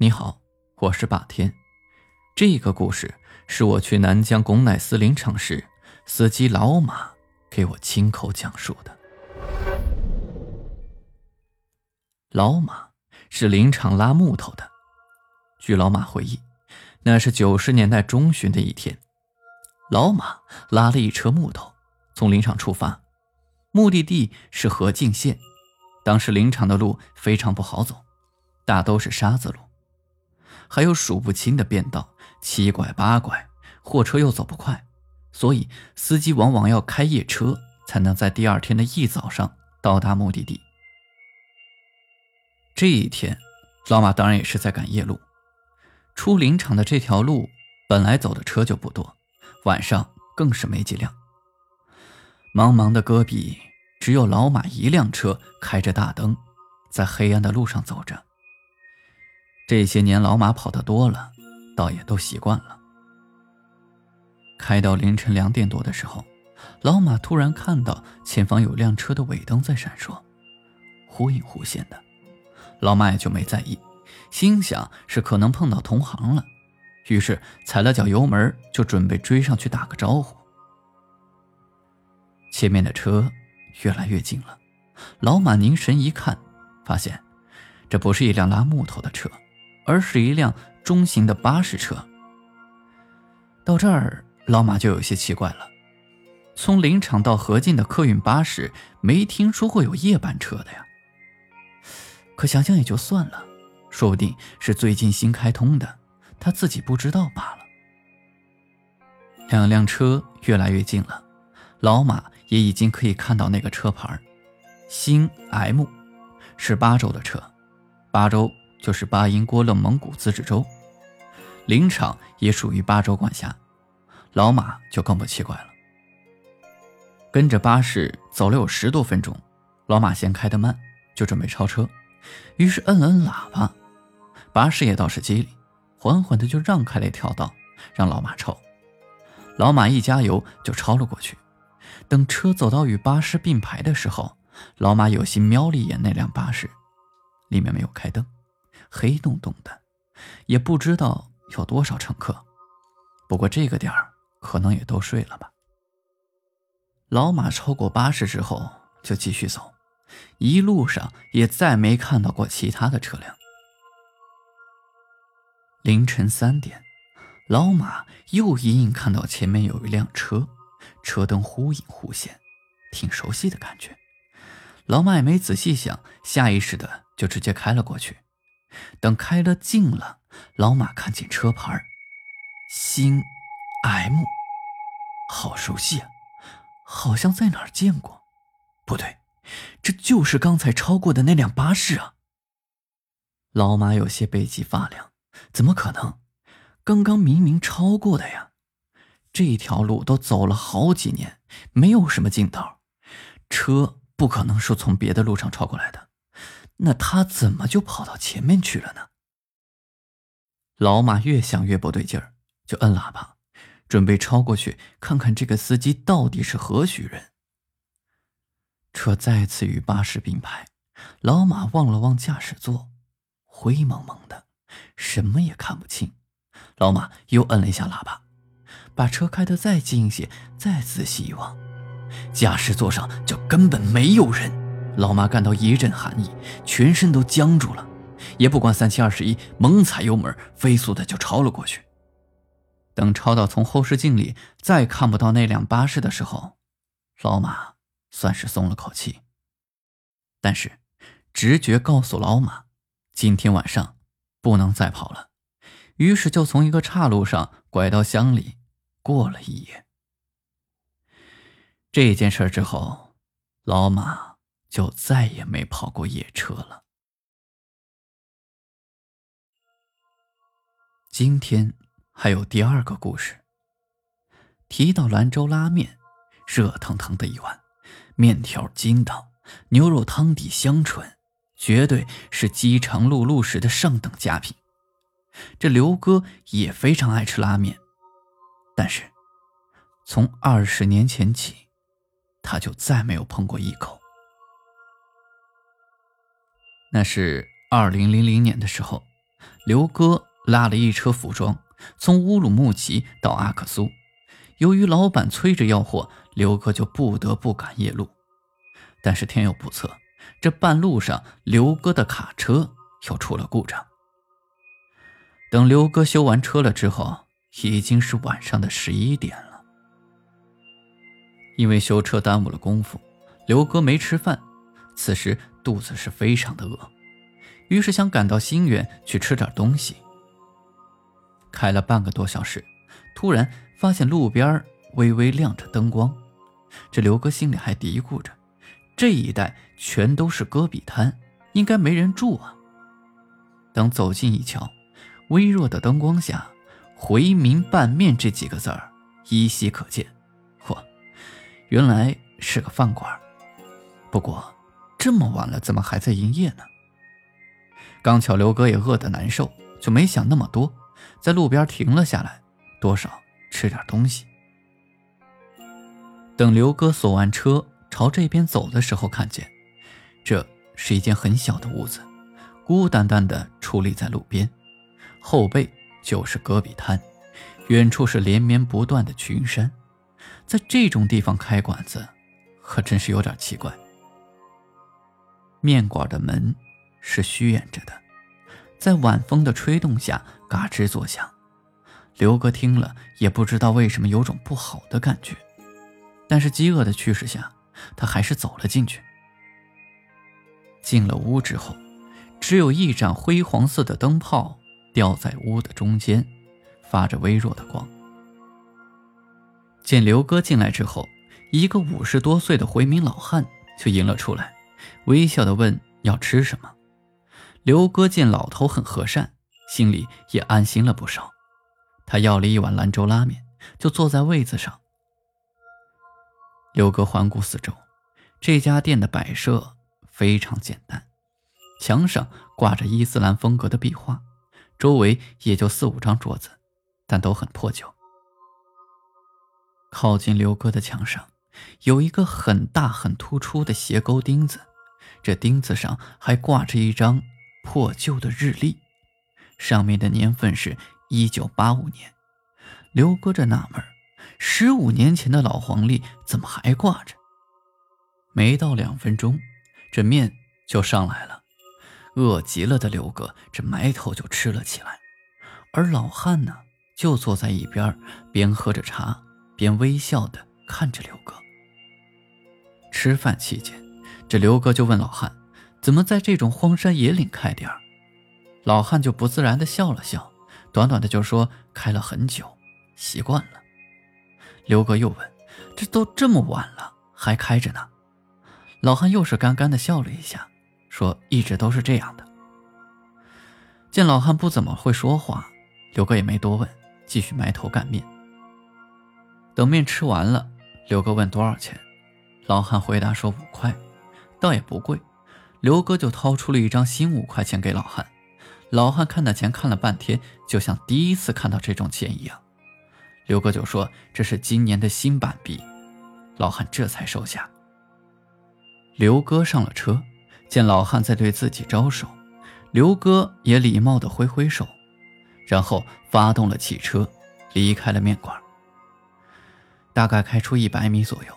你好，我是霸天。这个故事是我去南疆巩乃斯林场时，司机老马给我亲口讲述的。老马是林场拉木头的。据老马回忆，那是九十年代中旬的一天，老马拉了一车木头从林场出发，目的地是河静县。当时林场的路非常不好走，大都是沙子路。还有数不清的便道，七拐八拐，货车又走不快，所以司机往往要开夜车，才能在第二天的一早上到达目的地。这一天，老马当然也是在赶夜路。出林场的这条路本来走的车就不多，晚上更是没几辆。茫茫的戈壁，只有老马一辆车开着大灯，在黑暗的路上走着。这些年，老马跑得多了，倒也都习惯了。开到凌晨两点多的时候，老马突然看到前方有辆车的尾灯在闪烁，忽隐忽现的。老马也就没在意，心想是可能碰到同行了，于是踩了脚油门，就准备追上去打个招呼。前面的车越来越近了，老马凝神一看，发现这不是一辆拉木头的车。而是一辆中型的巴士车。到这儿，老马就有些奇怪了。从林场到河静的客运巴士，没听说过有夜班车的呀。可想想也就算了，说不定是最近新开通的，他自己不知道罢了。两辆车越来越近了，老马也已经可以看到那个车牌，新 M，是巴州的车，巴州。就是巴音郭勒蒙古自治州，林场也属于巴州管辖，老马就更不奇怪了。跟着巴士走了有十多分钟，老马嫌开得慢，就准备超车，于是摁了摁喇叭，巴士也倒是机灵，缓缓的就让开了一条道，让老马超。老马一加油就超了过去。等车走到与巴士并排的时候，老马有心瞄了一眼那辆巴士，里面没有开灯。黑洞洞的，也不知道有多少乘客。不过这个点儿可能也都睡了吧。老马超过巴士之后就继续走，一路上也再没看到过其他的车辆。凌晨三点，老马又隐隐看到前面有一辆车，车灯忽隐忽现，挺熟悉的感觉。老马也没仔细想，下意识的就直接开了过去。等开了近了，老马看见车牌，新 M，好熟悉啊，好像在哪儿见过。不对，这就是刚才超过的那辆巴士啊！老马有些背脊发凉，怎么可能？刚刚明明超过的呀！这条路都走了好几年，没有什么尽头，车不可能是从别的路上超过来的。那他怎么就跑到前面去了呢？老马越想越不对劲儿，就摁喇叭，准备超过去看看这个司机到底是何许人。车再次与巴士并排，老马望了望驾驶座，灰蒙蒙的，什么也看不清。老马又摁了一下喇叭，把车开得再近一些，再仔细一望，驾驶座上就根本没有人。老马感到一阵寒意，全身都僵住了，也不管三七二十一，猛踩油门，飞速的就超了过去。等超到从后视镜里再看不到那辆巴士的时候，老马算是松了口气。但是，直觉告诉老马，今天晚上不能再跑了，于是就从一个岔路上拐到乡里，过了一夜。这件事之后，老马。就再也没跑过夜车了。今天还有第二个故事。提到兰州拉面，热腾腾的一碗，面条筋道，牛肉汤底香醇，绝对是饥肠辘辘时的上等佳品。这刘哥也非常爱吃拉面，但是从二十年前起，他就再没有碰过一口。那是二零零零年的时候，刘哥拉了一车服装，从乌鲁木齐到阿克苏。由于老板催着要货，刘哥就不得不赶夜路。但是天有不测，这半路上刘哥的卡车又出了故障。等刘哥修完车了之后，已经是晚上的十一点了。因为修车耽误了功夫，刘哥没吃饭，此时肚子是非常的饿。于是想赶到新源去吃点东西。开了半个多小时，突然发现路边微微亮着灯光，这刘哥心里还嘀咕着：这一带全都是戈壁滩，应该没人住啊。等走近一瞧，微弱的灯光下，“回民拌面”这几个字儿依稀可见。嚯，原来是个饭馆。不过这么晚了，怎么还在营业呢？刚巧刘哥也饿得难受，就没想那么多，在路边停了下来，多少吃点东西。等刘哥锁完车朝这边走的时候，看见这是一间很小的屋子，孤单单的矗立在路边，后背就是戈壁滩，远处是连绵不断的群山，在这种地方开馆子，可真是有点奇怪。面馆的门。是虚掩着的，在晚风的吹动下嘎吱作响。刘哥听了也不知道为什么有种不好的感觉，但是饥饿的驱使下，他还是走了进去。进了屋之后，只有一盏灰黄色的灯泡吊在屋的中间，发着微弱的光。见刘哥进来之后，一个五十多岁的回民老汉就迎了出来，微笑的问要吃什么。刘哥见老头很和善，心里也安心了不少。他要了一碗兰州拉面，就坐在位子上。刘哥环顾四周，这家店的摆设非常简单，墙上挂着伊斯兰风格的壁画，周围也就四五张桌子，但都很破旧。靠近刘哥的墙上，有一个很大很突出的斜钩钉子，这钉子上还挂着一张。破旧的日历，上面的年份是一九八五年。刘哥这纳闷十五年前的老黄历怎么还挂着？没到两分钟，这面就上来了。饿极了的刘哥这埋头就吃了起来，而老汉呢，就坐在一边，边喝着茶，边微笑的看着刘哥。吃饭期间，这刘哥就问老汉。怎么在这种荒山野岭开店？老汉就不自然的笑了笑，短短的就说开了很久，习惯了。刘哥又问：“这都这么晚了，还开着呢？”老汉又是干干的笑了一下，说：“一直都是这样的。”见老汉不怎么会说话，刘哥也没多问，继续埋头干面。等面吃完了，刘哥问多少钱，老汉回答说五块，倒也不贵。刘哥就掏出了一张新五块钱给老汉，老汉看那钱看了半天，就像第一次看到这种钱一样。刘哥就说：“这是今年的新版币。”老汉这才收下。刘哥上了车，见老汉在对自己招手，刘哥也礼貌地挥挥手，然后发动了汽车，离开了面馆。大概开出一百米左右，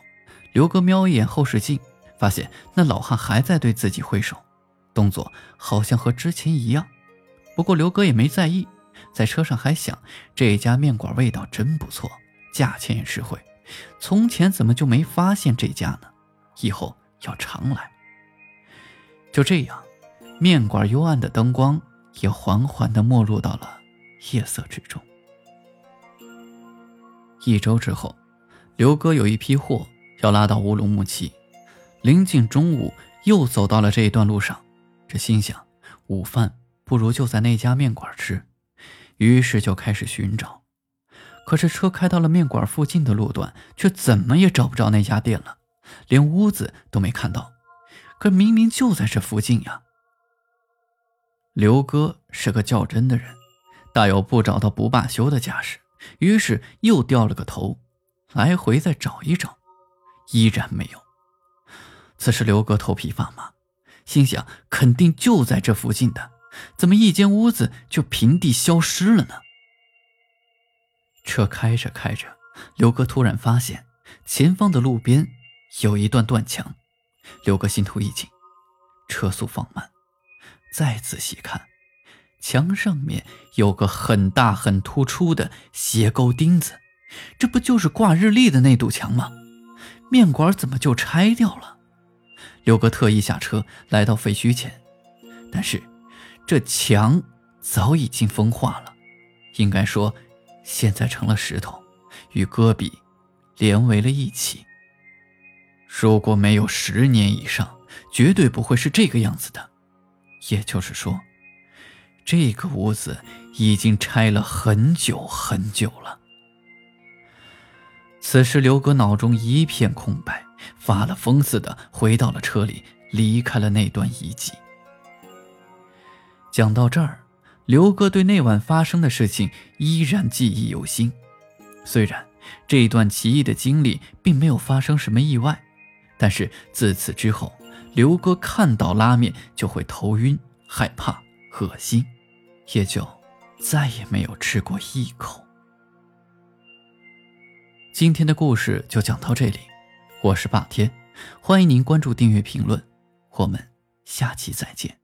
刘哥瞄一眼后视镜。发现那老汉还在对自己挥手，动作好像和之前一样。不过刘哥也没在意，在车上还想：这家面馆味道真不错，价钱也实惠。从前怎么就没发现这家呢？以后要常来。就这样，面馆幽暗的灯光也缓缓地没入到了夜色之中。一周之后，刘哥有一批货要拉到乌鲁木齐。临近中午，又走到了这一段路上，这心想午饭不如就在那家面馆吃，于是就开始寻找。可是车开到了面馆附近的路段，却怎么也找不着那家店了，连屋子都没看到。可明明就在这附近呀！刘哥是个较真的人，大有不找到不罢休的架势，于是又掉了个头，来回再找一找，依然没有。此时，刘哥头皮发麻，心想：肯定就在这附近的，怎么一间屋子就平地消失了呢？车开着开着，刘哥突然发现前方的路边有一段断墙，刘哥心头一紧，车速放慢，再仔细看，墙上面有个很大很突出的斜钩钉子，这不就是挂日历的那堵墙吗？面馆怎么就拆掉了？刘哥特意下车来到废墟前，但是这墙早已经风化了，应该说。现在成了石头，与戈壁连为了一起。如果没有十年以上，绝对不会是这个样子的。也就是说，这个屋子已经拆了很久很久了。此时，刘哥脑中一片空白，发了疯似的回到了车里，离开了那段遗迹。讲到这儿。刘哥对那晚发生的事情依然记忆犹新，虽然这一段奇异的经历并没有发生什么意外，但是自此之后，刘哥看到拉面就会头晕、害怕、恶心，也就再也没有吃过一口。今天的故事就讲到这里，我是霸天，欢迎您关注、订阅、评论，我们下期再见。